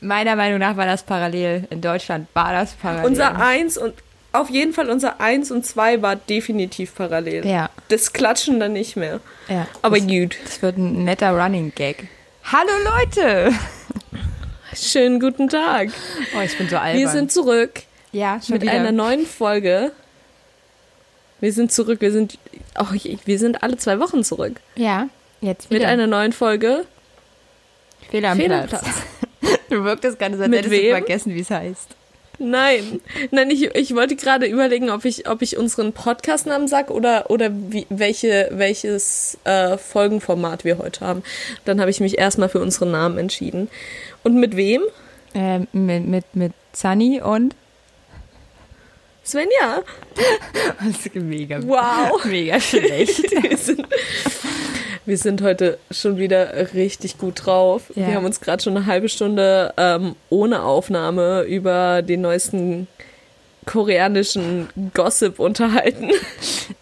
Meiner Meinung nach war das parallel. In Deutschland war das parallel. Unser Eins und auf jeden Fall unser Eins und Zwei war definitiv parallel. Ja. Das Klatschen dann nicht mehr. Ja. Aber das, gut. Das wird ein netter Running Gag. Hallo Leute! Schönen guten Tag. Oh, ich bin so albern. Wir sind zurück. Ja, schon mit wieder. einer neuen Folge. Wir sind zurück. Wir sind, oh, wir sind alle zwei Wochen zurück. Ja, jetzt wieder. Mit einer neuen Folge. Fehler am Fehl am Platz. Du wirktest gerade so, als hättest du wem? vergessen, wie es heißt. Nein, nein, ich, ich wollte gerade überlegen, ob ich, ob ich unseren Podcastnamen sag oder, oder wie, welche, welches äh, Folgenformat wir heute haben. Dann habe ich mich erstmal für unseren Namen entschieden. Und mit wem? Ähm, mit, mit, mit Sunny und. Svenja. Das ist mega, Wow. mega schlecht. wir, sind, heute schon wieder richtig gut drauf. Ja. Wir haben uns gerade schon eine halbe Stunde ähm, ohne Aufnahme über den neuesten koreanischen Gossip unterhalten.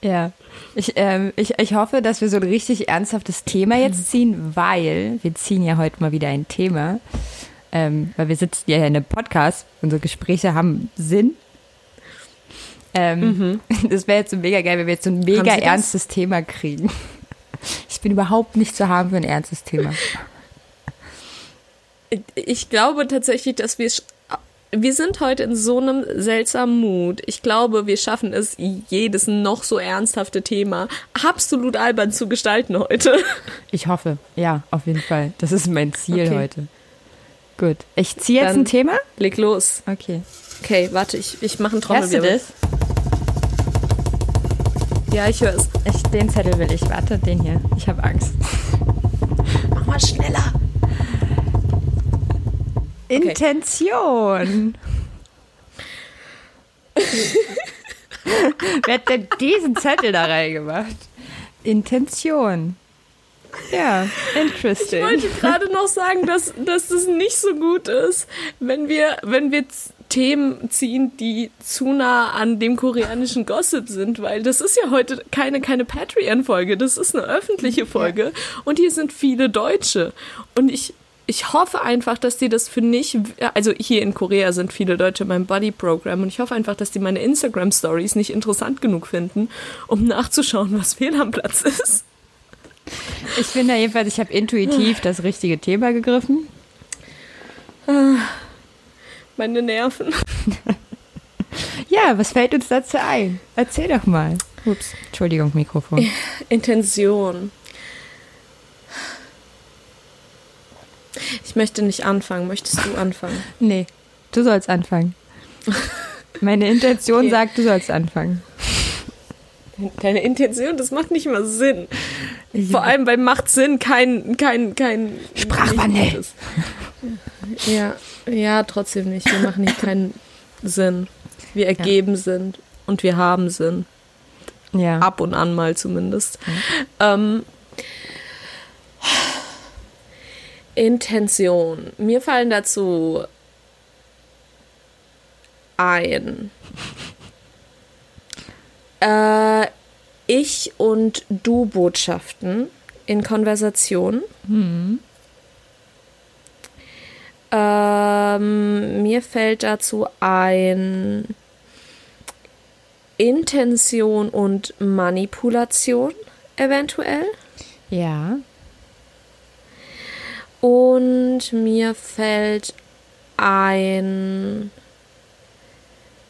Ja. Ich, ähm, ich, ich hoffe, dass wir so ein richtig ernsthaftes Thema jetzt ziehen, weil wir ziehen ja heute mal wieder ein Thema. Ähm, weil wir sitzen ja hier in einem Podcast, unsere Gespräche haben Sinn. Ähm, Das wäre jetzt so mega geil, wenn wir jetzt so ein mega Mhm. Ernstes Thema kriegen. Ich bin überhaupt nicht zu haben für ein ernstes Thema. Ich glaube tatsächlich, dass wir wir sind heute in so einem seltsamen Mut. Ich glaube, wir schaffen es, jedes noch so ernsthafte Thema absolut albern zu gestalten heute. Ich hoffe, ja, auf jeden Fall. Das ist mein Ziel Okay. heute. Gut. Ich ziehe jetzt Dann- ein Thema. Leg los. Okay. Okay, warte, ich, ich mache einen Hörst du Trommelwirbel. das? Ja, ich höre es. Ich, den Zettel will ich. Warte, den hier. Ich habe Angst. Mach mal schneller. Intention. Wer hat denn diesen Zettel da reingemacht? Intention. Ja, Ich interesting. wollte gerade noch sagen, dass, dass das nicht so gut ist, wenn wir, wenn wir Themen ziehen, die zu nah an dem koreanischen Gossip sind, weil das ist ja heute keine, keine Patreon-Folge, das ist eine öffentliche Folge und hier sind viele Deutsche. Und ich, ich hoffe einfach, dass die das für nicht, also hier in Korea sind viele Deutsche in meinem Buddy-Programm und ich hoffe einfach, dass die meine Instagram-Stories nicht interessant genug finden, um nachzuschauen, was fehl am Platz ist. Ich finde jedenfalls, ich habe intuitiv das richtige Thema gegriffen. Meine Nerven. Ja, was fällt uns dazu ein? Erzähl doch mal. Ups, Entschuldigung, Mikrofon. Intention. Ich möchte nicht anfangen. Möchtest du anfangen? Nee, du sollst anfangen. Meine Intention Okay. sagt, du sollst anfangen. Deine Intention, das macht nicht mal Sinn. Vor allem bei macht Sinn kein kein kein Sprachwandel. Ja, ja, trotzdem nicht. Wir machen nicht keinen Sinn. Wir ergeben Sinn und wir haben Sinn. Ja. Ab und an mal zumindest. Ähm, Intention. Mir fallen dazu ein. Äh, ich und du Botschaften in Konversation. Ähm, mir fällt dazu ein Intention und Manipulation eventuell. Ja. Und mir fällt ein.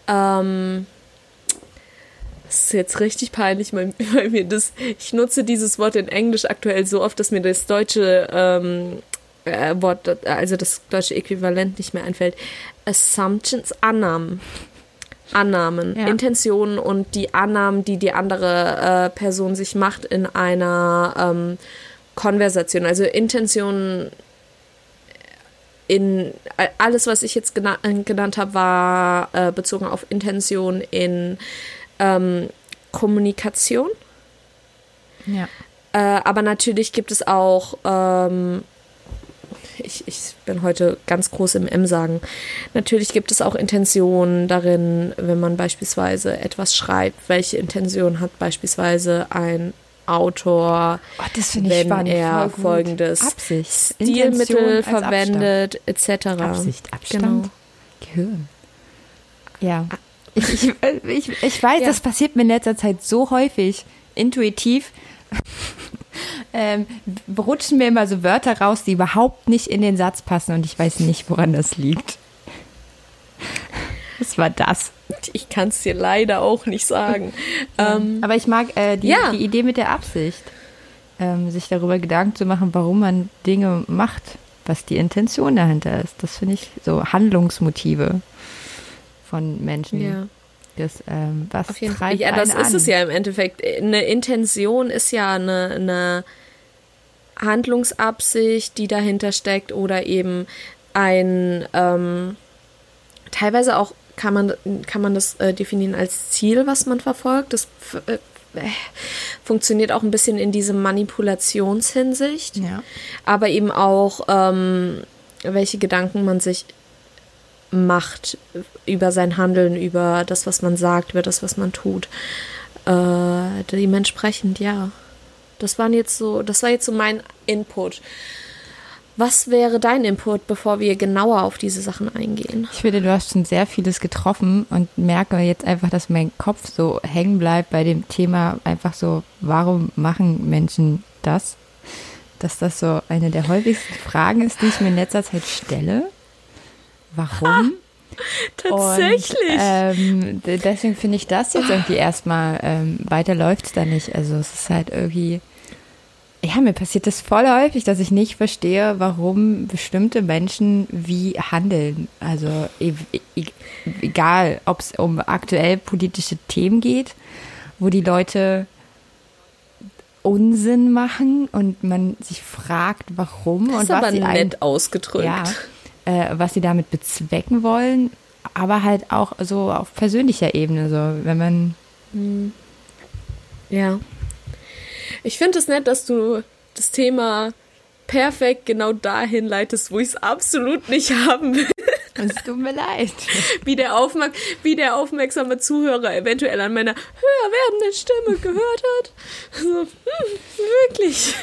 Ähm, das ist jetzt richtig peinlich, weil, weil mir das. Ich nutze dieses Wort in Englisch aktuell so oft, dass mir das deutsche ähm, äh, Wort, also das deutsche Äquivalent nicht mehr einfällt. Assumptions, Annahmen. Annahmen, Ja. Intentionen und die Annahmen, die die andere äh, Person sich macht in einer ähm, Konversation. Also Intentionen in äh, alles, was ich jetzt gena äh, genannt habe, war äh, bezogen auf Intention in ähm, Kommunikation. Ja. Äh, aber natürlich gibt es auch, ähm, ich, ich bin heute ganz groß im M sagen, natürlich gibt es auch Intentionen darin, wenn man beispielsweise etwas schreibt. Welche Intention hat beispielsweise ein Autor, Oh, wenn spannend. er Voll folgendes Absicht. Stilmittel verwendet, etc. Absicht, Abstand, Genau. Gehirn. Ja. Ich, ich, ich, ich weiß, Ja. das passiert mir in letzter Zeit so häufig, intuitiv. Ähm, rutschen mir immer so Wörter raus, die überhaupt nicht in den Satz passen und ich weiß nicht, woran das liegt. Was war das? Ich kann es dir leider auch nicht sagen. Ähm, Aber ich mag äh, die, Ja. die Idee mit der Absicht, ähm, sich darüber Gedanken zu machen, warum man Dinge macht, was die Intention dahinter ist. Das finde ich so Handlungsmotive von Menschen. ja. Das, ähm, was Auf jeden Fall. Ja, das ist an? es ja im Endeffekt. Eine Intention ist ja eine, eine Handlungsabsicht, die dahinter steckt oder eben ein, ähm, teilweise auch kann man, kann man das äh, definieren als Ziel, was man verfolgt. Das äh, äh, funktioniert auch ein bisschen in diese Manipulationshinsicht Ja. aber eben auch, ähm, welche Gedanken man sich macht über sein Handeln, über das, was man sagt, über das, was man tut. Äh, dementsprechend, ja. Das waren jetzt so, das war jetzt so mein Input. Was wäre dein Input, bevor wir genauer auf diese Sachen eingehen? Ich finde, du hast schon sehr vieles getroffen und merke jetzt einfach, dass mein Kopf so hängen bleibt bei dem Thema einfach so, warum machen Menschen das? Dass das so eine der häufigsten Fragen ist, die ich mir in letzter Zeit stelle. Warum? Tatsächlich. Und, ähm, deswegen finde ich das jetzt irgendwie erstmal, ähm, weiter läuft es da nicht. Also es ist halt irgendwie, ja, mir passiert das voll häufig, dass ich nicht verstehe, warum bestimmte Menschen wie handeln. Also e e egal, ob es um aktuell politische Themen geht, wo die Leute Unsinn machen und man sich fragt, warum das und ist was aber sie nett ausgedrückt. ja, äh, was sie damit bezwecken wollen, aber halt auch so auf persönlicher Ebene, so wenn man Ja. Ich finde es nett, dass du das Thema perfekt genau dahin leitest, wo ich es absolut nicht haben will. es tut mir leid. Wie der, Aufmerk wie der aufmerksame Zuhörer eventuell an meiner höher werdenden Stimme gehört hat. So, hm, wirklich.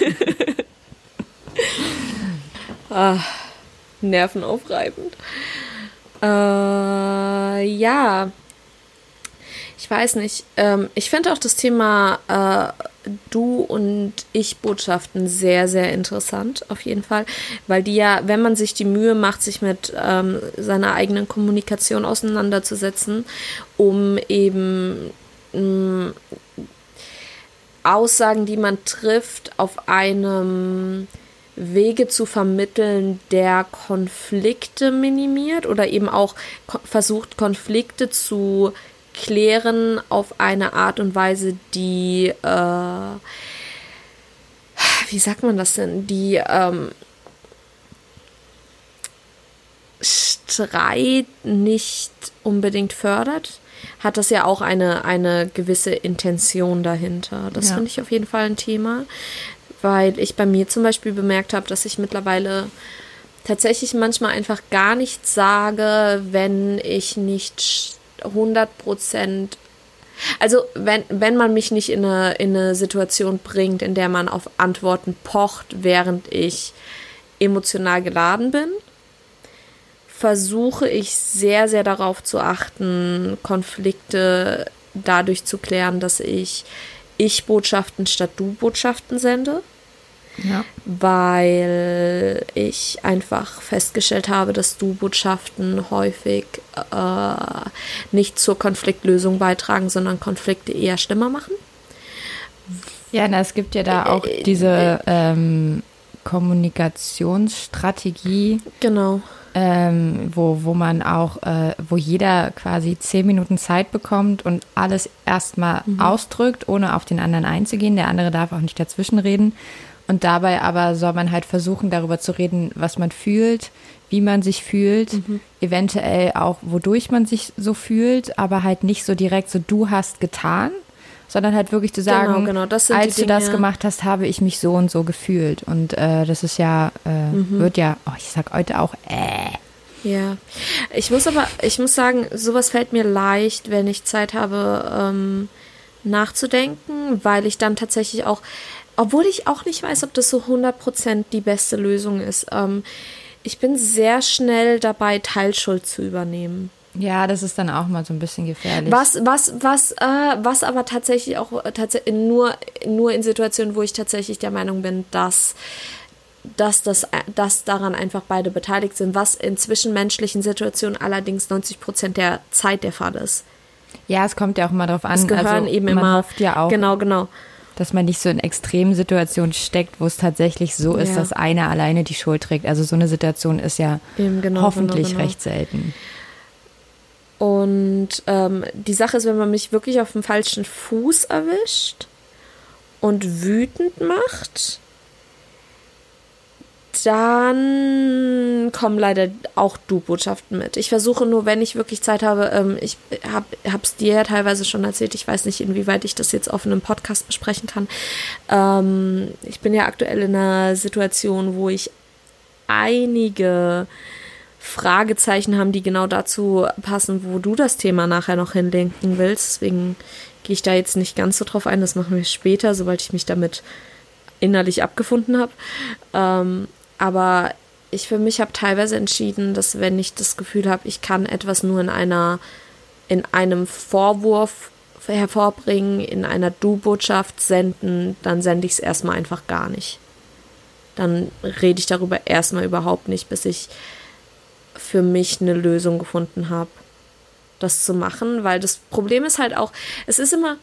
ah, nervenaufreibend. Äh, ja. Ich weiß nicht. Ähm, ich finde auch das Thema äh, Du- und Ich-Botschaften sehr, sehr interessant, auf jeden Fall. Weil die ja, wenn man sich die Mühe macht, sich mit ähm, seiner eigenen Kommunikation auseinanderzusetzen, um eben mh, Aussagen, die man trifft, auf einem Wege zu vermitteln, der Konflikte minimiert oder eben auch ko versucht, Konflikte zu klären auf eine Art und Weise, die, äh, wie sagt man das denn, die ähm, Streit nicht unbedingt fördert, hat das ja auch eine, eine gewisse Intention dahinter. Das Ja. finde ich auf jeden Fall ein Thema, weil ich bei mir zum Beispiel bemerkt habe, dass ich mittlerweile tatsächlich manchmal einfach gar nichts sage, wenn ich nicht 100 Prozent also wenn, wenn man mich nicht in eine, in eine Situation bringt, in der man auf Antworten pocht, während ich emotional geladen bin, versuche ich sehr, sehr darauf zu achten, Konflikte dadurch zu klären, dass ich Ich-Botschaften statt Du-Botschaften sende Ja. weil ich einfach festgestellt habe, dass Du-Botschaften häufig äh, nicht zur Konfliktlösung beitragen, sondern Konflikte eher schlimmer machen. Ja, na, es gibt ja da auch diese ähm, Kommunikationsstrategie, Genau. ähm, wo, wo man auch, äh, wo jeder quasi zehn Minuten Zeit bekommt und alles erstmal ausdrückt, ohne auf den anderen einzugehen. Der andere darf auch nicht dazwischenreden. Und dabei aber soll man halt versuchen, darüber zu reden, was man fühlt, wie man sich fühlt, eventuell auch, wodurch man sich so fühlt, aber halt nicht so direkt so, du hast getan, sondern halt wirklich zu sagen, Genau, genau, als du das Dinge. gemacht hast, habe ich mich so und so gefühlt. Und äh, das ist ja, äh, Mhm. wird ja, oh, ich sag heute auch, äh. Ja. Ich muss aber, ich muss sagen, sowas fällt mir leicht, wenn ich Zeit habe, ähm, nachzudenken, weil ich dann tatsächlich auch, obwohl ich auch nicht weiß, ob das so 100% die beste Lösung ist, ähm, ich bin sehr schnell dabei, Teilschuld zu übernehmen. Ja, das ist dann auch mal so ein bisschen gefährlich. Was, was, was, äh, was aber tatsächlich auch tats nur, nur in Situationen, wo ich tatsächlich der Meinung bin, dass, dass, das, dass daran einfach beide beteiligt sind, was in zwischenmenschlichen Situationen allerdings 90 Prozent der Zeit der Fall ist. Ja, es kommt ja auch immer darauf an. Es gehören also, eben man immer. Ja auch, genau, genau. Dass man nicht so in extremen Situationen steckt, wo es tatsächlich so ist, dass einer alleine die Schuld trägt. Also so eine Situation ist ja genau, genau, hoffentlich genau, recht selten. Und ähm, die Sache ist, wenn man mich wirklich auf dem falschen Fuß erwischt und wütend macht, dann kommen leider auch Du-Botschaften mit. Ich versuche nur, wenn ich wirklich Zeit habe, ähm, ich habe es dir ja teilweise schon erzählt, ich weiß nicht, inwieweit ich das jetzt auf einem Podcast besprechen kann. Ähm, ich bin ja aktuell in einer Situation, wo ich einige Fragezeichen haben, die genau dazu passen, wo du das Thema nachher noch hinlenken willst. Deswegen gehe ich da jetzt nicht ganz so drauf ein. Das machen wir später, sobald ich mich damit innerlich abgefunden habe. Ähm, aber ich für mich habe teilweise entschieden, dass wenn ich das Gefühl habe, ich kann etwas nur in einer in einem Vorwurf hervorbringen, in einer Du-Botschaft senden, dann sende ich es erstmal einfach gar nicht. Dann rede ich darüber erstmal überhaupt nicht, bis ich für mich eine Lösung gefunden habe, das zu machen, weil das Problem ist halt auch, es ist immer,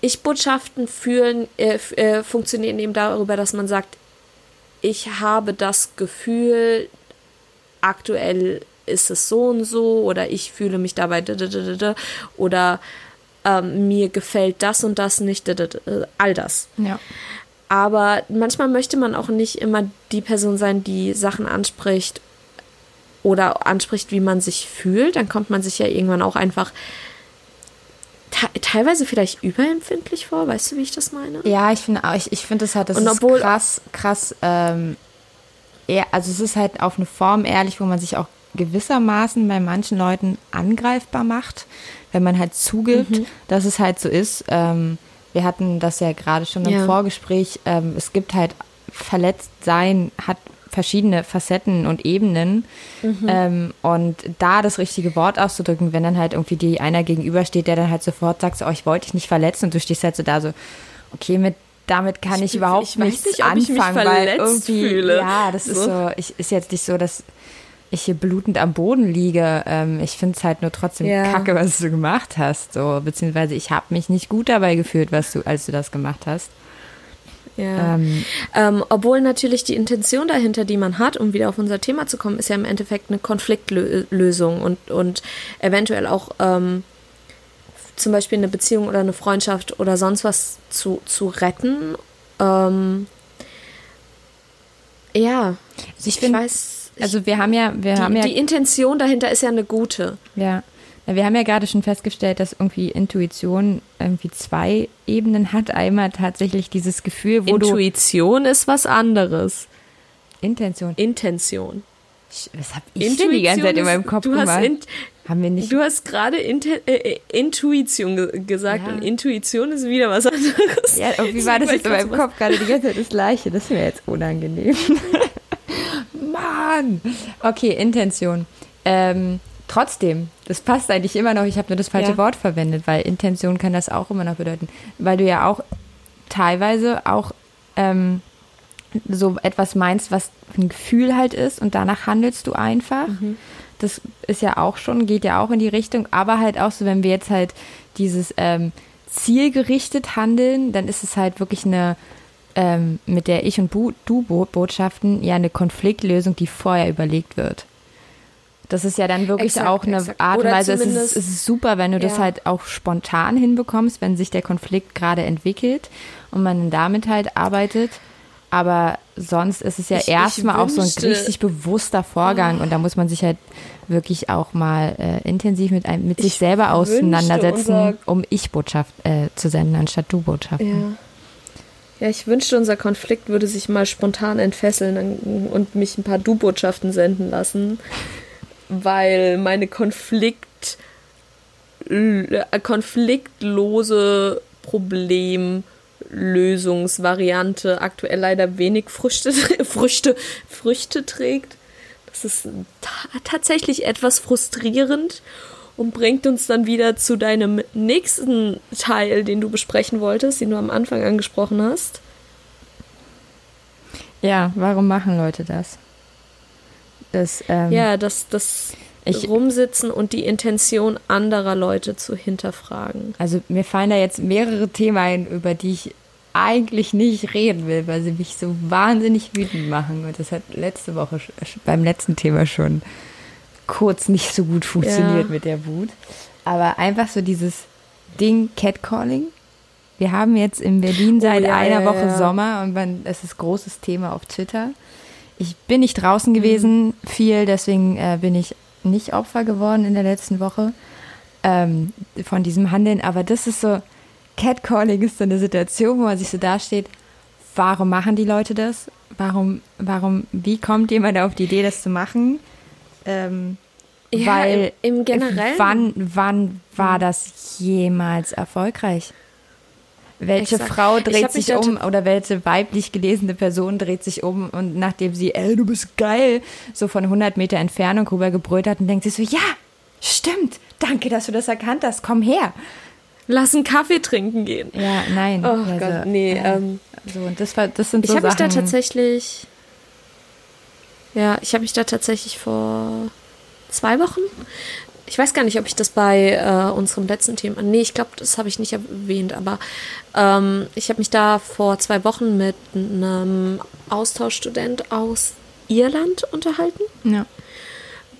Ich-Botschaften fühlen, äh, äh, funktionieren eben darüber, dass man sagt, ich habe das Gefühl, aktuell ist es so und so oder ich fühle mich dabei oder ähm, mir gefällt das und das nicht, all das. Ja. Aber manchmal möchte man auch nicht immer die Person sein, die Sachen anspricht oder anspricht, wie man sich fühlt. Dann kommt man sich ja irgendwann auch einfach teilweise vielleicht überempfindlich vor. Weißt du, wie ich das meine? Ja, ich finde ich, ich finde es halt, das Und ist krass, krass, ähm, eher, also es ist halt auf eine Form ehrlich, wo man sich auch gewissermaßen bei manchen Leuten angreifbar macht, wenn man halt zugibt, mhm. dass es halt so ist. Ähm, wir hatten das ja gerade schon im ja. Vorgespräch. Ähm, es gibt halt verletzt sein, hat verschiedene Facetten und Ebenen. Mhm. Ähm, und da das richtige Wort auszudrücken, wenn dann halt irgendwie dir einer gegenübersteht, der dann halt sofort sagt, oh, ich wollte dich nicht verletzen und du stehst halt so da so, okay, mit damit kann ich, ich überhaupt ich nichts nicht, anfangen, weil irgendwie, fühle. ja, das so. ist so, ich, ist jetzt nicht so, dass ich hier blutend am Boden liege. Ähm, ich finde es halt nur trotzdem ja. kacke, was du gemacht hast. So, beziehungsweise ich habe mich nicht gut dabei gefühlt, was du, als du das gemacht hast. Ja. Ähm, ähm, obwohl natürlich die Intention dahinter, die man hat, um wieder auf unser Thema zu kommen, ist ja im Endeffekt eine Konfliktlösung und, und eventuell auch ähm, zum Beispiel eine Beziehung oder eine Freundschaft oder sonst was zu, zu retten. Ähm, ja, also ich, ich weiß also wir haben ja, wir die, haben ja. Die Intention dahinter ist ja eine gute. Ja. Wir haben ja gerade schon festgestellt, dass irgendwie Intuition irgendwie zwei Ebenen hat. Einmal tatsächlich dieses Gefühl, wo Intuition ist was anderes. Intention. Intention. Was habe ich Intuition denn die ganze Zeit in meinem Kopf du gemacht? Hast in, haben wir nicht. Du hast gerade äh, äh, Intuition ge gesagt ja. und Intuition ist wieder was anderes. Ja, irgendwie war das jetzt in meinem Kopf gerade die ganze Zeit das Gleiche. Das ist mir jetzt unangenehm. Mann! Okay, Intention. Ähm, trotzdem, das passt eigentlich immer noch. Ich habe nur das falsche ja. Wort verwendet, weil Intention kann das auch immer noch bedeuten. Weil du ja auch teilweise auch ähm, so etwas meinst, was ein Gefühl halt ist und danach handelst du einfach. Mhm. Das ist ja auch schon, geht ja auch in die Richtung, aber halt auch so, wenn wir jetzt halt dieses ähm, zielgerichtet handeln, dann ist es halt wirklich eine ähm, mit der Ich- und Du-Botschaften ja eine Konfliktlösung, die vorher überlegt wird. Das ist ja dann wirklich exakt, auch eine exakt. Art und Weise. Es ist, es ist, super, wenn du ja. das halt auch spontan hinbekommst, wenn sich der Konflikt gerade entwickelt und man damit halt arbeitet. Aber sonst ist es ja erstmal auch so ein richtig bewusster Vorgang oh. und da muss man sich halt wirklich auch mal äh, intensiv mit, einem, mit sich selber auseinandersetzen, um Ich-Botschaft äh, zu senden anstatt Du-Botschaften. Ja. Ja, ich wünschte, unser Konflikt würde sich mal spontan entfesseln und mich ein paar Du-Botschaften senden lassen, weil meine Konflikt konfliktlose Problemlösungsvariante aktuell leider wenig Früchte, Früchte, Früchte trägt. Das ist ta tatsächlich etwas frustrierend und bringt uns dann wieder zu deinem nächsten Teil, den du besprechen wolltest, den du am Anfang angesprochen hast. Ja, warum machen Leute das? Das ähm, ja, das, das ich, Rumsitzen und die Intention anderer Leute zu hinterfragen. Also mir fallen da jetzt mehrere Themen ein, über die ich eigentlich nicht reden will, weil sie mich so wahnsinnig wütend machen. Und das hat letzte Woche beim letzten Thema schon kurz nicht so gut funktioniert ja. mit der Wut. Aber einfach so dieses Ding Catcalling. Wir haben jetzt in Berlin oh seit oh, ja, einer Woche ja, Sommer und man, es ist großes Thema auf Twitter. Ich bin nicht draußen gewesen mhm. viel, deswegen äh, bin ich nicht Opfer geworden in der letzten Woche ähm, von diesem Handeln. Aber das ist so, Catcalling ist so eine Situation, wo man sich so dasteht, warum machen die Leute das? Warum, warum, wie kommt jemand auf die Idee, das zu machen? Ähm, ja, weil im, im Generellen. Wann, wann war hm. das jemals erfolgreich? Welche Exakt. Frau dreht sich um oder welche weiblich gelesene Person dreht sich um und nachdem sie, ey, du bist geil, so von 100 Meter Entfernung rüber gebrüllt hat und denkt sich so, ja, stimmt, danke, dass du das erkannt hast, komm her. Lass einen Kaffee trinken gehen. Ja, nein. Oh also, Gott, nee. Äh, ähm, so, und das, war, das sind so Ich habe mich da tatsächlich, ja, ich habe mich da tatsächlich vor zwei Wochen ich weiß gar nicht, ob ich das bei äh, unserem letzten Thema. Nee, ich glaube, das habe ich nicht erwähnt, aber ähm, ich habe mich da vor zwei Wochen mit einem Austauschstudent aus Irland unterhalten. Ja.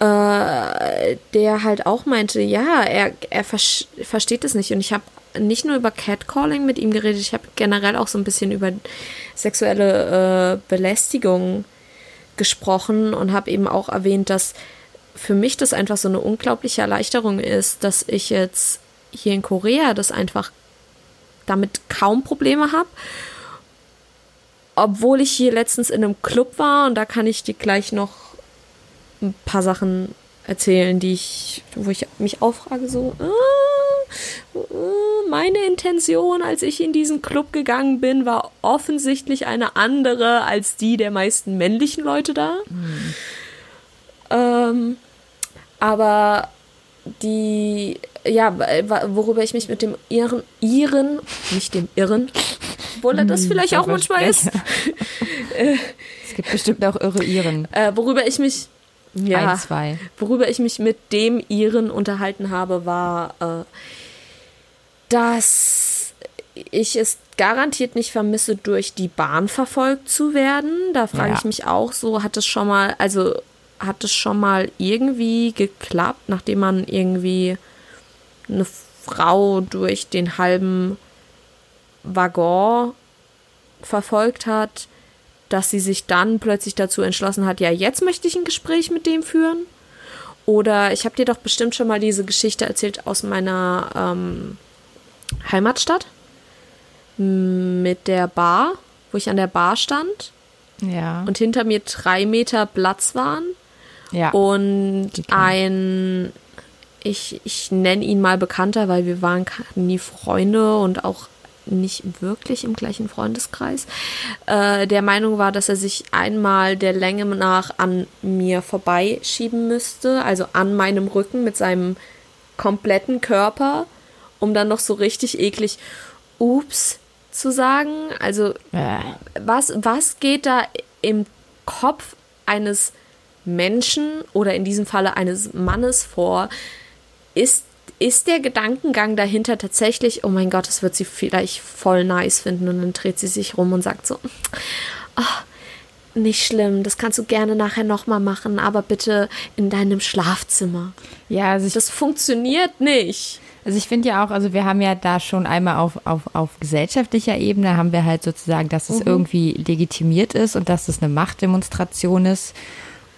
Äh, der halt auch meinte, ja, er, er versteht es nicht. Und ich habe nicht nur über Catcalling mit ihm geredet, ich habe generell auch so ein bisschen über sexuelle äh, Belästigung gesprochen und habe eben auch erwähnt, dass für mich das einfach so eine unglaubliche Erleichterung ist, dass ich jetzt hier in Korea das einfach damit kaum Probleme habe. Obwohl ich hier letztens in einem Club war und da kann ich dir gleich noch ein paar Sachen erzählen, die ich, wo ich mich auffrage, so, äh, meine Intention, als ich in diesen Club gegangen bin, war offensichtlich eine andere als die der meisten männlichen Leute da. Mhm. Ähm, aber die, ja, worüber ich mich mit dem Iren, Iren, nicht dem Irren, obwohl er das hm, vielleicht auch manchmal ist. es gibt bestimmt auch irre Iren. Äh, worüber ich mich, ja, Ein, zwei. worüber ich mich mit dem Iren unterhalten habe, war, äh, dass ich es garantiert nicht vermisse, durch die Bahn verfolgt zu werden. Da frage ja. ich mich auch so, hat es schon mal, also hat es schon mal irgendwie geklappt, nachdem man irgendwie eine Frau durch den halben Waggon verfolgt hat, dass sie sich dann plötzlich dazu entschlossen hat, ja, jetzt möchte ich ein Gespräch mit dem führen. Oder ich habe dir doch bestimmt schon mal diese Geschichte erzählt aus meiner ähm, Heimatstadt mit der Bar, wo ich an der Bar stand. Ja. Und hinter mir drei Meter Platz waren ja. Und ein, ich, ich nenne ihn mal Bekannter, weil wir waren nie Freunde und auch nicht wirklich im gleichen Freundeskreis, äh, der Meinung war, dass er sich einmal der Länge nach an mir vorbeischieben müsste, also an meinem Rücken mit seinem kompletten Körper, um dann noch so richtig eklig Ups zu sagen. Also äh. was, was geht da im Kopf eines Menschen oder in diesem Falle eines Mannes vor, ist, ist der Gedankengang dahinter tatsächlich, oh mein Gott, das wird sie vielleicht voll nice finden und dann dreht sie sich rum und sagt so, ach, nicht schlimm, das kannst du gerne nachher nochmal machen, aber bitte in deinem Schlafzimmer. Ja, also das funktioniert nicht. Also ich finde ja auch, also wir haben ja da schon einmal auf, auf, auf gesellschaftlicher Ebene haben wir halt sozusagen, dass es mhm. irgendwie legitimiert ist und dass es eine Machtdemonstration ist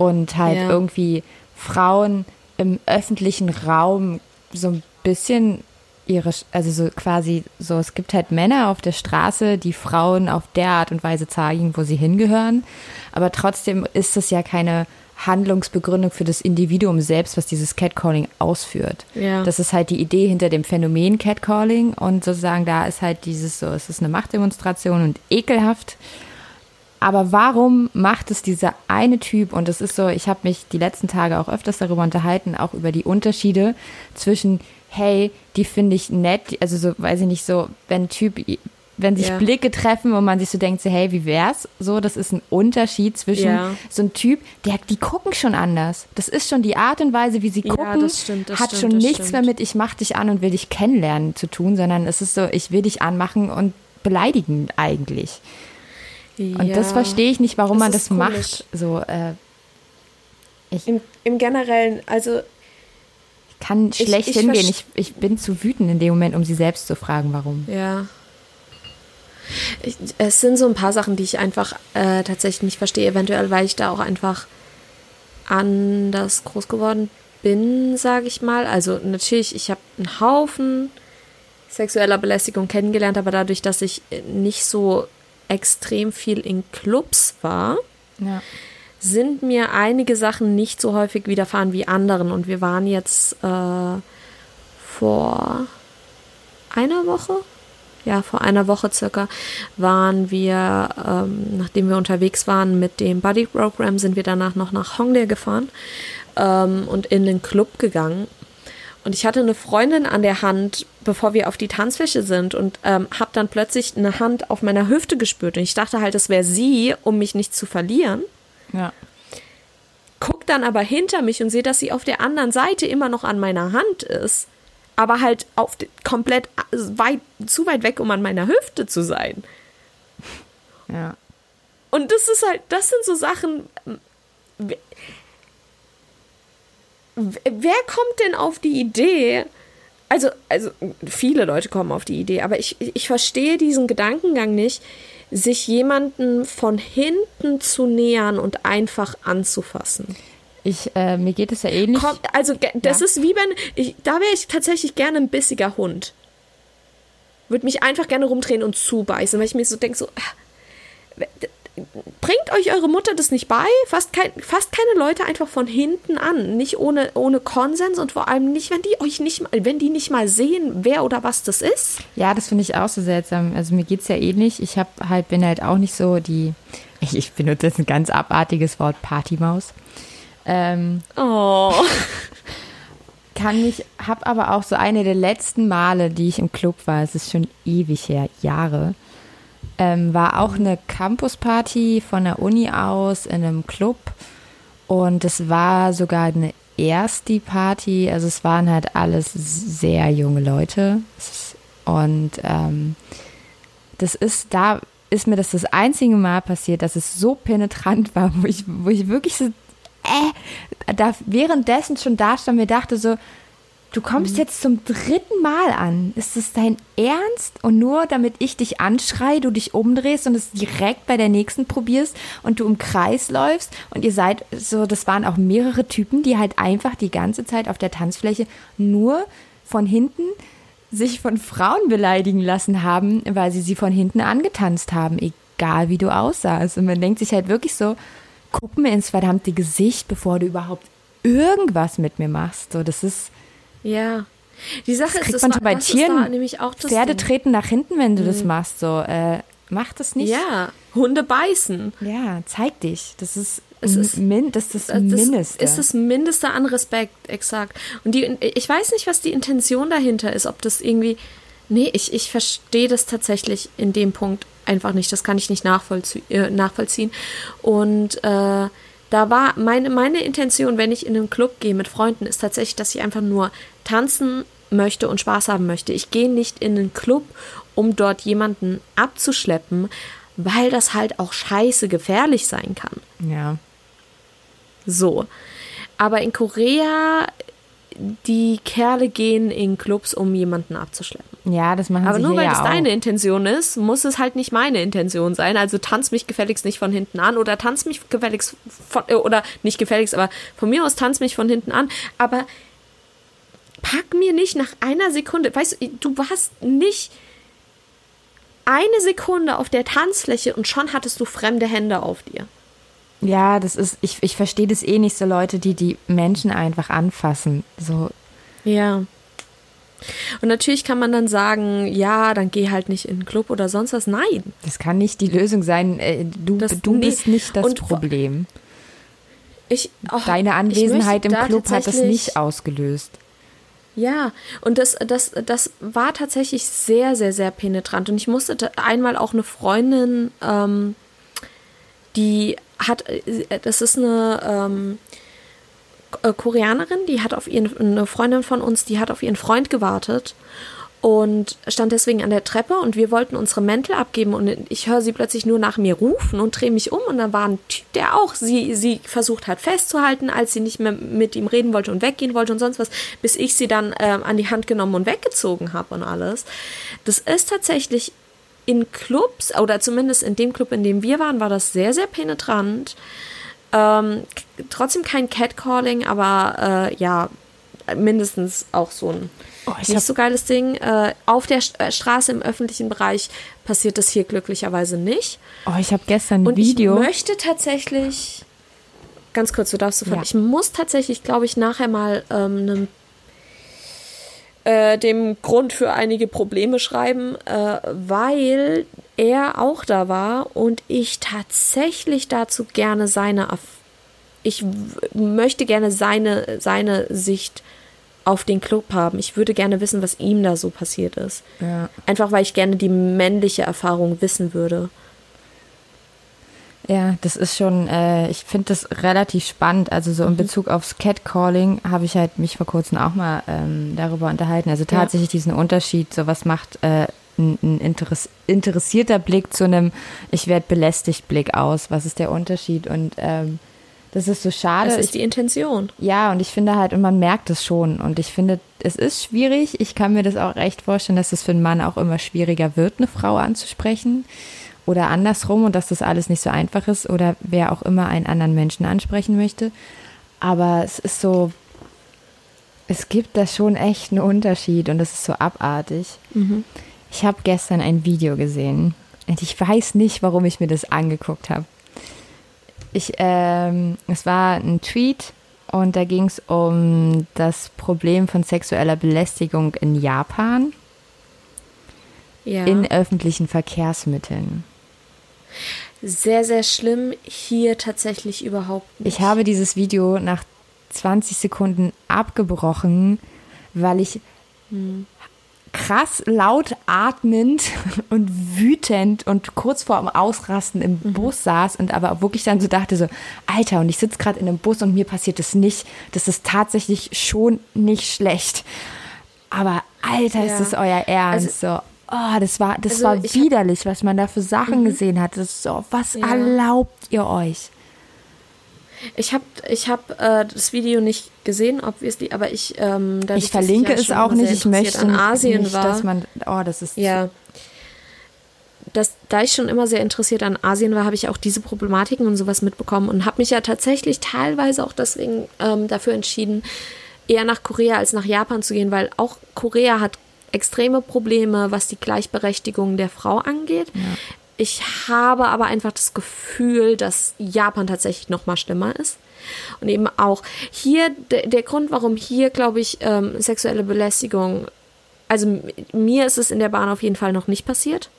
und halt ja. irgendwie Frauen im öffentlichen Raum so ein bisschen ihre, also so quasi so, es gibt halt Männer auf der Straße, die Frauen auf der Art und Weise zeigen, wo sie hingehören. Aber trotzdem ist das ja keine Handlungsbegründung für das Individuum selbst, was dieses Catcalling ausführt. Ja. Das ist halt die Idee hinter dem Phänomen Catcalling und sozusagen da ist halt dieses so, es ist eine Machtdemonstration und ekelhaft. Aber warum macht es dieser eine Typ? Und es ist so, ich habe mich die letzten Tage auch öfters darüber unterhalten, auch über die Unterschiede zwischen, hey, die finde ich nett, also so, weiß ich nicht, so, wenn ein Typ wenn sich Ja. Blicke treffen und man sich so denkt, so, hey, wie wär's? So, das ist ein Unterschied zwischen Ja. so ein Typ, der, die gucken schon anders. Das ist schon die Art und Weise, wie sie Ja, gucken, das stimmt, das hat stimmt, schon nichts stimmt. mehr mit, ich mach dich an und will dich kennenlernen zu tun, sondern es ist so, ich will dich anmachen und beleidigen eigentlich. Und das Ja. verstehe ich nicht, warum Das man das komisch. macht. So, äh, Im, Im Generellen, also ich kann schlecht ich hingehen. verst- Ich, ich bin zu wütend in dem Moment, um sie selbst zu fragen, warum. Ja. Ich, es sind so ein paar Sachen, die ich einfach äh, tatsächlich nicht verstehe. Eventuell, weil ich da auch einfach anders groß geworden bin, sage ich mal. Also natürlich, ich habe einen Haufen sexueller Belästigung kennengelernt, aber dadurch, dass ich nicht so extrem viel in Clubs war, Ja. sind mir einige Sachen nicht so häufig widerfahren wie anderen. Und wir waren jetzt äh, vor einer Woche, ja, vor einer Woche circa, waren wir, ähm, nachdem wir unterwegs waren mit dem Buddy Program, sind wir danach noch nach Hongdae gefahren ähm, und in den Club gegangen. Und ich hatte eine Freundin an der Hand, bevor wir auf die Tanzfläche sind und ähm, habe dann plötzlich eine Hand auf meiner Hüfte gespürt. Und ich dachte halt, es wäre sie, um mich nicht zu verlieren Ja. guck dann aber hinter mich und sehe, dass sie auf der anderen Seite immer noch an meiner Hand ist, aber halt auf komplett äh, weit zu weit weg, um an meiner Hüfte zu sein. Ja. Und das ist halt, das sind so Sachen. Wer- kommt denn auf die Idee? Also, also viele Leute kommen auf die Idee, aber ich, ich verstehe diesen Gedankengang nicht, sich jemanden von hinten zu nähern und einfach anzufassen. Ich, äh, mir geht es ja ähnlich. Kommt, also ge- das Ja. ist wie wenn ich, da wäre ich tatsächlich gerne ein bissiger Hund. Würde mich einfach gerne rumdrehen und zubeißen, weil ich mir so denke, so, d- bringt euch eure Mutter das nicht bei? Fasst, kein, fasst keine Leute einfach von hinten an, nicht ohne, ohne Konsens und vor allem nicht, wenn die euch nicht mal, wenn die nicht mal sehen, wer oder was das ist. Ja, das finde ich auch so seltsam. Also mir geht's ja ähnlich. Ich hab halt, bin halt auch nicht so die, ich, ich benutze jetzt ein ganz abartiges Wort, Partymaus. Ähm, Oh. kann mich, hab aber auch so eine der letzten Male, die ich im Club war, es ist schon ewig her, Jahre, ähm, war auch eine Campusparty von der Uni aus in einem Club. Und es war sogar eine Ersti-Party, also es waren halt alles sehr junge Leute. Und ähm, das ist, da ist mir das das einzige Mal passiert, dass es so penetrant war, wo ich, wo ich wirklich so, äh, da währenddessen schon da stand, mir dachte so, du kommst jetzt zum dritten Mal an. Ist das dein Ernst? Und nur damit ich dich anschreie, du dich umdrehst und es direkt bei der nächsten probierst und du im Kreis läufst und ihr seid so, das waren auch mehrere Typen, die halt einfach die ganze Zeit auf der Tanzfläche nur von hinten sich von Frauen beleidigen lassen haben, weil sie sie von hinten angetanzt haben, egal wie du aussahst. Und man denkt sich halt wirklich so, guck mir ins verdammte Gesicht, bevor du überhaupt irgendwas mit mir machst. So, das ist, Ja. Die Sache das ist, kriegt das man war- bei das Tieren. nämlich auch das Pferde Ding. treten nach hinten, wenn du das machst. So, äh, mach das nicht. Ja, Hunde beißen. Ja, zeig dich. Das ist, Es ist- min, das, ist das Das Mindeste. ist das Mindeste an Respekt, exakt. Und die, ich weiß nicht, was die Intention dahinter ist, ob das irgendwie. Nee, ich, ich verstehe das tatsächlich in dem Punkt einfach nicht. Das kann ich nicht nachvollzie äh, nachvollziehen. Und äh, da war meine, meine Intention, wenn ich in einen Club gehe mit Freunden, ist tatsächlich, dass ich einfach nur tanzen möchte und Spaß haben möchte. Ich gehe nicht in einen Club, um dort jemanden abzuschleppen, weil das halt auch scheiße gefährlich sein kann. ja. So. Aber in Korea, die Kerle gehen in Clubs, um jemanden abzuschleppen. ja, das machen Aber sie nur weil ja das auch. deine Intention ist, muss es halt nicht meine Intention sein. Also tanz mich gefälligst nicht von hinten an oder tanz mich gefälligst von, äh, oder nicht gefälligst, aber von mir aus tanz mich von hinten an. Aber pack mir nicht nach einer Sekunde, weißt du, du warst nicht eine Sekunde auf der Tanzfläche und schon hattest du fremde Hände auf dir. Ja, das ist, ich, ich verstehe das eh nicht so Leute, die die Menschen einfach anfassen. So. Ja. Und natürlich kann man dann sagen, ja, dann geh halt nicht in den Club oder sonst was. Nein. Das kann nicht die Lösung sein. Äh, du, Das- du nee. bist nicht das Und- Problem. Ich, oh, Deine Anwesenheit im Club hat das nicht ausgelöst. Ja, und das, das, das war tatsächlich sehr, sehr, sehr penetrant. Und ich musste einmal auch eine Freundin, ähm, die hat, äh, das ist eine ähm, äh, Koreanerin, die hat auf ihren, eine Freundin von uns, die hat auf ihren Freund gewartet und stand deswegen an der Treppe und wir wollten unsere Mäntel abgeben und ich höre sie plötzlich nur nach mir rufen und drehe mich um und dann war ein Typ, der auch sie, sie versucht hat festzuhalten, als sie nicht mehr mit ihm reden wollte und weggehen wollte und sonst was, bis ich sie dann ähm, an die Hand genommen und weggezogen habe und alles. Das ist tatsächlich in Clubs oder zumindest in dem Club, in dem wir waren, war das sehr, sehr penetrant. Ähm, trotzdem kein Catcalling, aber äh, ja, mindestens auch so ein Oh, ich nicht hab- so geiles Ding. Äh, auf der St äh, Straße im öffentlichen Bereich passiert das hier glücklicherweise nicht. Oh, ich habe gestern ein Und Video. ich möchte tatsächlich, ganz kurz, du darfst sofort, Ja. ich muss tatsächlich, glaube ich, nachher mal ähm, einem, äh, dem Grund für einige Probleme schreiben, äh, weil er auch da war und ich tatsächlich dazu gerne seine, ich möchte gerne seine, seine Sicht auf den Club haben. Ich würde gerne wissen, was ihm da so passiert ist. Ja. Einfach weil ich gerne die männliche Erfahrung wissen würde. Ja, das ist schon, äh, ich finde das relativ spannend. Also so in Bezug aufs Catcalling habe ich halt mich vor kurzem auch mal ähm, darüber unterhalten. Also tatsächlich diesen Unterschied, so was macht äh, ein, ein Interess interessierter Blick zu einem Ich werde belästigt Blick aus. Was ist der Unterschied? Und ähm, das ist so schade. Das Ich- ist die Intention. ja, und ich finde halt, und man merkt es schon. Und ich finde, es ist schwierig. Ich kann mir das auch recht vorstellen, dass es für einen Mann auch immer schwieriger wird, eine Frau anzusprechen. Oder andersrum und dass das alles nicht so einfach ist. Oder wer auch immer einen anderen Menschen ansprechen möchte. Aber es ist so, es gibt da schon echt einen Unterschied und das ist so abartig. Ich habe gestern ein Video gesehen und ich weiß nicht, warum ich mir das angeguckt habe. Ich, ähm, es war ein Tweet und da ging es um das Problem von sexueller Belästigung in Japan Ja. in öffentlichen Verkehrsmitteln. Sehr, sehr schlimm. Hier tatsächlich überhaupt nicht. Ich habe dieses Video nach 20 Sekunden abgebrochen, weil ich krass laut atmend und wütend und kurz vor dem Ausrasten im Bus saß und aber wirklich dann so dachte so, Alter, und ich sitze gerade in einem Bus und mir passiert das nicht. Das ist tatsächlich schon nicht schlecht. Aber Alter, Ja. ist das euer Ernst? so, oh, das war, das Also war ich Mhm. widerlich, was man da für Sachen gesehen hat. Das so, was Ja. erlaubt ihr euch? Ich habe ich hab, äh, das Video nicht gesehen, obviously, aber ich. Ähm, dadurch, Ich verlinke ja es auch nicht. Ich möchte an Asien nicht, war. dass man. Oh, das ist. Ja. Das, da ich schon immer sehr interessiert an Asien war, habe ich auch diese Problematiken und sowas mitbekommen und habe mich ja tatsächlich teilweise auch deswegen ähm, dafür entschieden, eher nach Korea als nach Japan zu gehen, weil auch Korea hat extreme Probleme, was die Gleichberechtigung der Frau angeht. Ich habe aber einfach das Gefühl, dass Japan tatsächlich noch mal schlimmer ist. Und eben auch hier, der, der Grund, warum hier, glaube ich, ähm, sexuelle Belästigung, also mir ist es in der Bahn auf jeden Fall noch nicht passiert.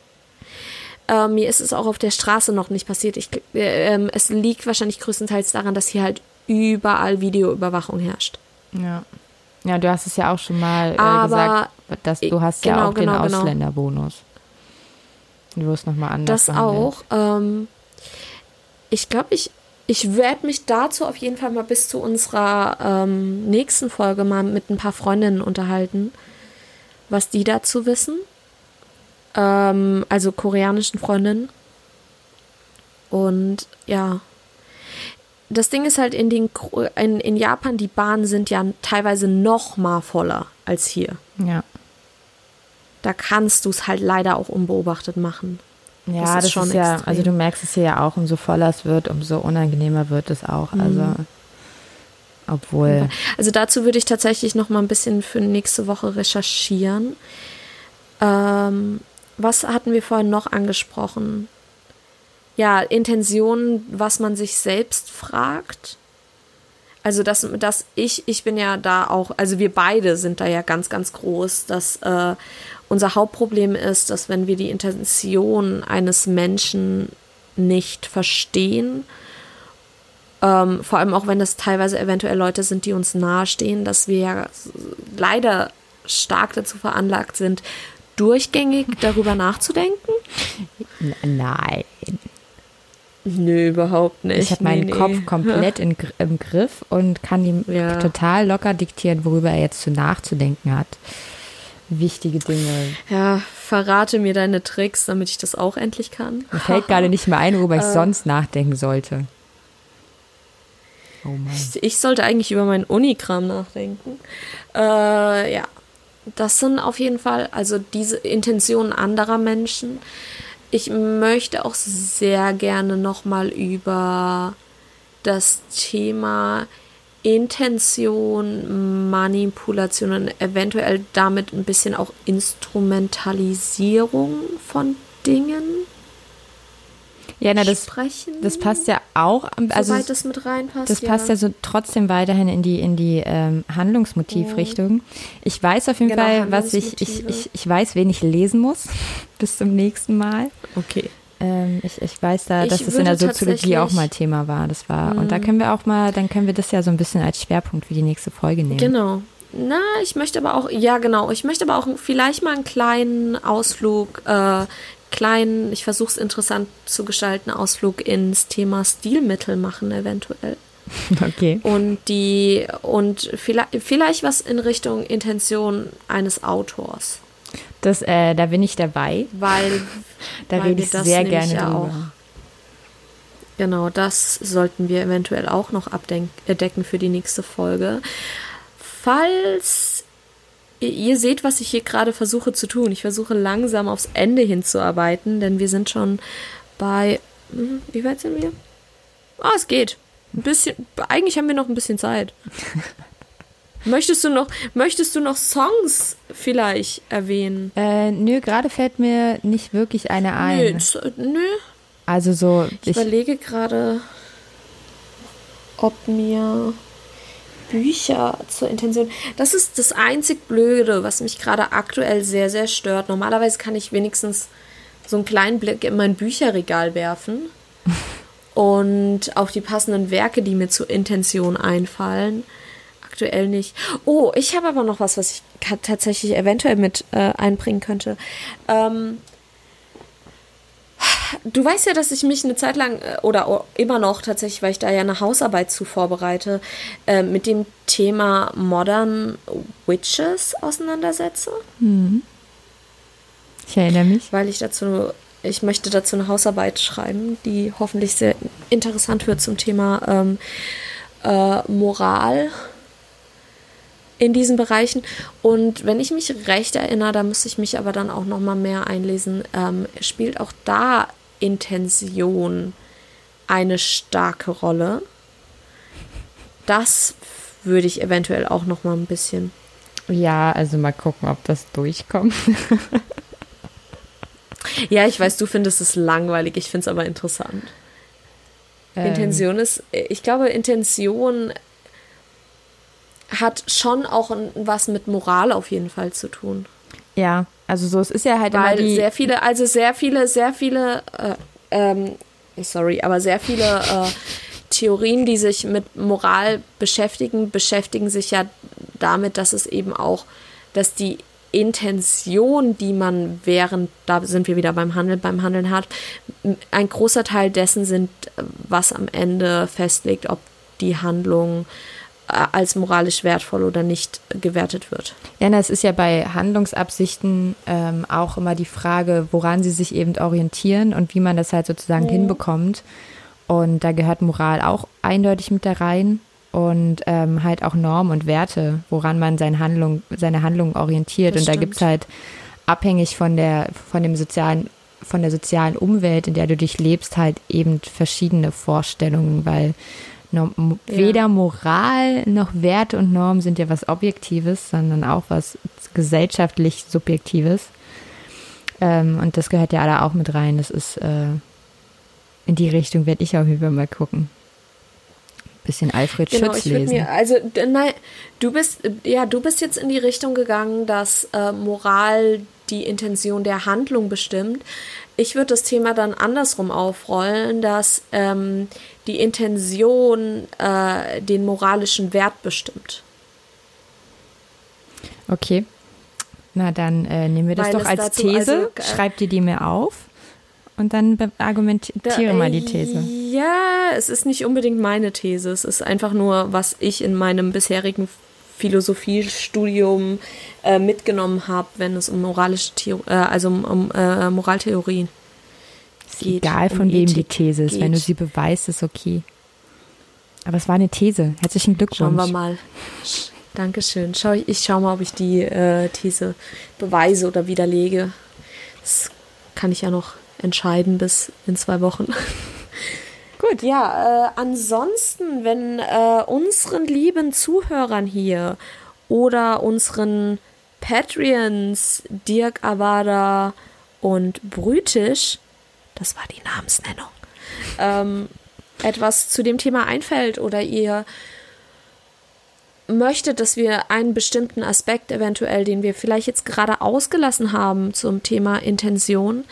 Äh, mir ist es auch auf der Straße noch nicht passiert. Ich, äh, ähm, es liegt wahrscheinlich größtenteils daran, dass hier halt überall Videoüberwachung herrscht. Ja. Ja, du hast es ja auch schon mal äh, Aber- gesagt, dass du hast ja genau, auch den genau, genau. Ausländerbonus. Du wirst nochmal anders Das behandelt. auch. Ähm, ich glaube, ich, ich werde mich dazu auf jeden Fall mal bis zu unserer ähm, nächsten Folge mal mit ein paar Freundinnen unterhalten, was die dazu wissen. Ähm, also koreanischen Freundinnen. Und ja. Das Ding ist halt in, den, in, in Japan, die Bahnen sind ja teilweise noch mal voller als hier. Ja. Da kannst du es halt leider auch unbeobachtet machen. Ja, Das das, ist schon ist ja, extrem. also du merkst es hier ja auch, umso voller es wird, umso unangenehmer wird es auch. Also, Mhm. Obwohl. Also dazu würde ich tatsächlich noch mal ein bisschen für nächste Woche recherchieren. Ähm, was hatten wir vorhin noch angesprochen? Ja, Intention, was man sich selbst fragt. Also dass, dass ich, ich bin ja da auch, also wir beide sind da ja ganz, ganz groß, dass äh, unser Hauptproblem ist, dass wenn wir die Intention eines Menschen nicht verstehen, ähm, vor allem auch wenn das teilweise eventuell Leute sind, die uns nahestehen, dass wir ja leider stark dazu veranlagt sind, durchgängig darüber nachzudenken? Nein. Nö, überhaupt nicht. Ich habe meinen nee, Kopf nee. komplett in, im Griff und kann ihm Ja. total locker diktieren, worüber er jetzt zu nachzudenken hat. Wichtige Dinge. Ja, verrate mir deine Tricks, damit ich das auch endlich kann. Mir fällt gerade nicht mehr ein, worüber ich Äh. sonst nachdenken sollte. Oh. Ich sollte eigentlich über meinen Unikram nachdenken. Äh, ja, das sind auf jeden Fall also diese Intentionen anderer Menschen. Ich möchte auch sehr gerne nochmal über das Thema Intention, Manipulation und eventuell damit ein bisschen auch Instrumentalisierung von Dingen Ja, na, das, sprechen. das passt ja auch. Also, soweit das mit reinpasst. das passt ja so trotzdem weiterhin in die, in die ähm, Handlungsmotivrichtung. Ich weiß auf jeden Genau, Fall, was ich, ich, ich, ich weiß, wen ich lesen muss. Bis zum nächsten Mal. Okay. Ähm, ich, ich weiß da, dass das in der Soziologie auch Mhm. mal Thema war. Das war, und da können wir auch mal, dann können wir das ja so ein bisschen als Schwerpunkt für die nächste Folge nehmen. Genau. Na, ich möchte aber auch, ja genau, ich möchte aber auch vielleicht mal einen kleinen Ausflug, äh, kleinen, ich versuche es interessant zu gestalten, Ausflug ins Thema Stilmittel machen eventuell. Okay. Und die, und vielleicht, vielleicht was in Richtung Intention eines Autors. Das, äh, da bin ich dabei. Weil, Da weil rede ich das sehr gerne ja auch Genau, das sollten wir eventuell auch noch abdecken für die nächste Folge. Falls ihr, ihr seht, was ich hier gerade versuche zu tun, ich versuche langsam aufs Ende hinzuarbeiten, denn wir sind schon bei. hm, Wie weit sind wir? Ah, es geht. Ein bisschen. Eigentlich haben wir noch ein bisschen Zeit. Möchtest du noch, möchtest du noch Songs vielleicht erwähnen? Äh, nö, gerade fällt mir nicht wirklich eine ein. Nö, nö. Also so, Ich ich, überlege gerade, ob mir Bücher zur Intention. Das ist das einzig Blöde, was mich gerade aktuell sehr, sehr stört. Normalerweise kann ich wenigstens so einen kleinen Blick in mein Bücherregal werfen und auf die passenden Werke, die mir zur Intention einfallen. Aktuell nicht. Oh, ich habe aber noch was, was ich tatsächlich eventuell mit äh, einbringen könnte. Ähm, Du weißt ja, dass ich mich eine Zeit lang äh, oder immer noch tatsächlich, weil ich da ja eine Hausarbeit zu vorbereite, äh, mit dem Thema Modern Witches auseinandersetze, ich erinnere mich. weil ich dazu, ich möchte dazu eine Hausarbeit schreiben, die hoffentlich sehr interessant wird zum Thema ähm, äh, Moral in diesen Bereichen. Und wenn ich mich recht erinnere, da müsste ich mich aber dann auch noch mal mehr einlesen, ähm, spielt auch da Intention eine starke Rolle. Das würde ich eventuell auch noch mal ein bisschen. Ja, also mal gucken, ob das durchkommt. Ja, ich weiß, du findest es langweilig, ich finde es aber interessant. Ähm, Intention ist, ich glaube, Intention hat schon auch was mit Moral auf jeden Fall zu tun. Ja, also so, es ist ja halt immer Weil die. sehr viele, also sehr viele, sehr viele, äh, ähm, sorry, aber sehr viele äh, Theorien, die sich mit Moral beschäftigen, beschäftigen sich ja damit, dass es eben auch, dass die Intention, die man während, da sind wir wieder beim Handeln, beim Handeln hat, ein großer Teil dessen sind, was am Ende festlegt, ob die Handlung äh, als moralisch wertvoll oder nicht gewertet wird. Ja, na, es ist ja bei Handlungsabsichten ähm, auch immer die Frage, woran sie sich eben orientieren und wie man das halt sozusagen hinbekommt. Und da gehört Moral auch eindeutig mit da rein und ähm, halt auch Normen und Werte, woran man seine Handlung, seine Handlung orientiert. Das und da gibt es halt abhängig von der, von dem sozialen, von der sozialen Umwelt, in der du dich lebst, halt eben verschiedene Vorstellungen, weil weder Moral noch Werte und Normen sind ja was Objektives, sondern auch was gesellschaftlich Subjektives. Ähm, und das gehört ja da auch mit rein. Das ist äh, in die Richtung werde ich jeden Fall mal gucken. Bisschen Alfred genau, Schütz lesen. Mir, also nein, du bist ja, du bist jetzt in die Richtung gegangen, dass äh, Moral die Intention der Handlung bestimmt. Ich würde das Thema dann andersrum aufrollen, dass ähm, die Intention äh, den moralischen Wert bestimmt. Okay. Na, dann äh, nehmen wir das Weil doch als These. Also, äh, Schreib dir die mir auf und dann argumentiere da, mal die These. Ja, es ist nicht unbedingt meine These. Es ist einfach nur, was ich in meinem bisherigen Philosophiestudium äh, mitgenommen habe, wenn es um moralische Theor äh, also um, um äh, Moraltheorien geht. Egal von um wem Ethik die These ist, geht. wenn du sie beweist, ist okay. Aber es war eine These. Herzlichen Glückwunsch. Schauen wir mal. Dankeschön. Schau, ich schaue mal, ob ich die äh, These beweise oder widerlege. Das kann ich ja noch entscheiden bis in zwei Wochen. Gut. Ja, äh, ansonsten, wenn äh, unseren lieben Zuhörern hier oder unseren Patreons Dirk Avada und Brütisch, das war die Namensnennung, ähm, etwas zu dem Thema einfällt oder ihr möchtet, dass wir einen bestimmten Aspekt eventuell, den wir vielleicht jetzt gerade ausgelassen haben zum Thema Intention,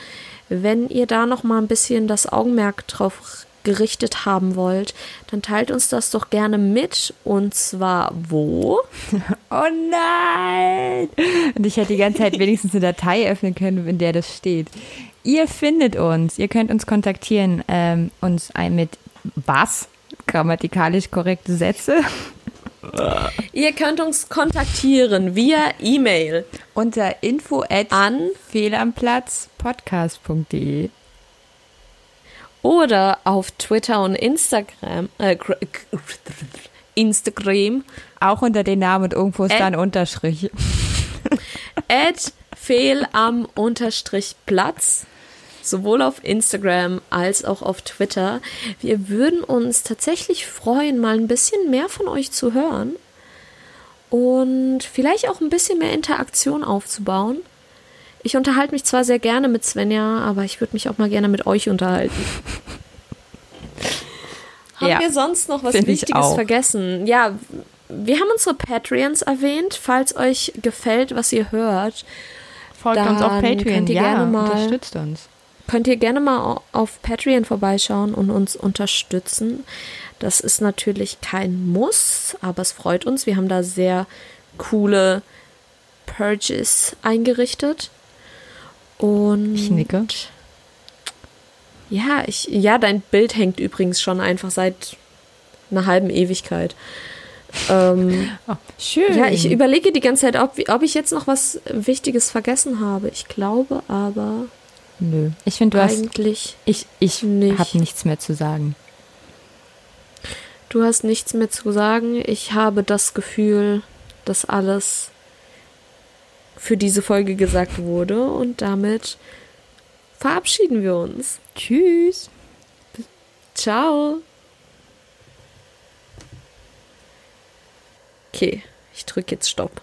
wenn ihr da noch mal ein bisschen das Augenmerk drauf gerichtet haben wollt, dann teilt uns das doch gerne mit. Und zwar wo? Oh nein! Und ich hätte die ganze Zeit wenigstens eine Datei öffnen können, in der das steht. Ihr findet uns, ihr könnt uns kontaktieren, ähm, uns mit was? Grammatikalisch korrekte Sätze. Ihr könnt uns kontaktieren via E-Mail unter info at an fehlamplatzpodcast.de oder auf Twitter und Instagram äh, Instagram auch unter den Namen und irgendwo ist da ein Unterstrich at fehl am Unterstrich Platz sowohl auf Instagram als auch auf Twitter. Wir würden uns tatsächlich freuen, mal ein bisschen mehr von euch zu hören und vielleicht auch ein bisschen mehr Interaktion aufzubauen. Ich unterhalte mich zwar sehr gerne mit Svenja, aber ich würde mich auch mal gerne mit euch unterhalten. Haben ja, wir sonst noch was Wichtiges vergessen? Ja, wir haben unsere Patreons erwähnt. Falls euch gefällt, was ihr hört, folgt uns auf Patreon. Könnt ihr ja, gerne mal, unterstützt uns könnt ihr gerne mal auf Patreon vorbeischauen und uns unterstützen. Das ist natürlich kein Muss, aber es freut uns. Wir haben da sehr coole Purges eingerichtet. Und ich nicke. Ja, ich, ja, dein Bild hängt übrigens schon einfach seit einer halben Ewigkeit. Ähm, oh, schön. Ja, ich überlege die ganze Zeit, ob, ob ich jetzt noch was Wichtiges vergessen habe. Ich glaube aber. Nö. Ich finde, du Eigentlich hast. Ich, ich nicht. habe nichts mehr zu sagen. Du hast nichts mehr zu sagen. Ich habe das Gefühl, dass alles für diese Folge gesagt wurde und damit verabschieden wir uns. Tschüss. Ciao. Okay, ich drücke jetzt Stopp.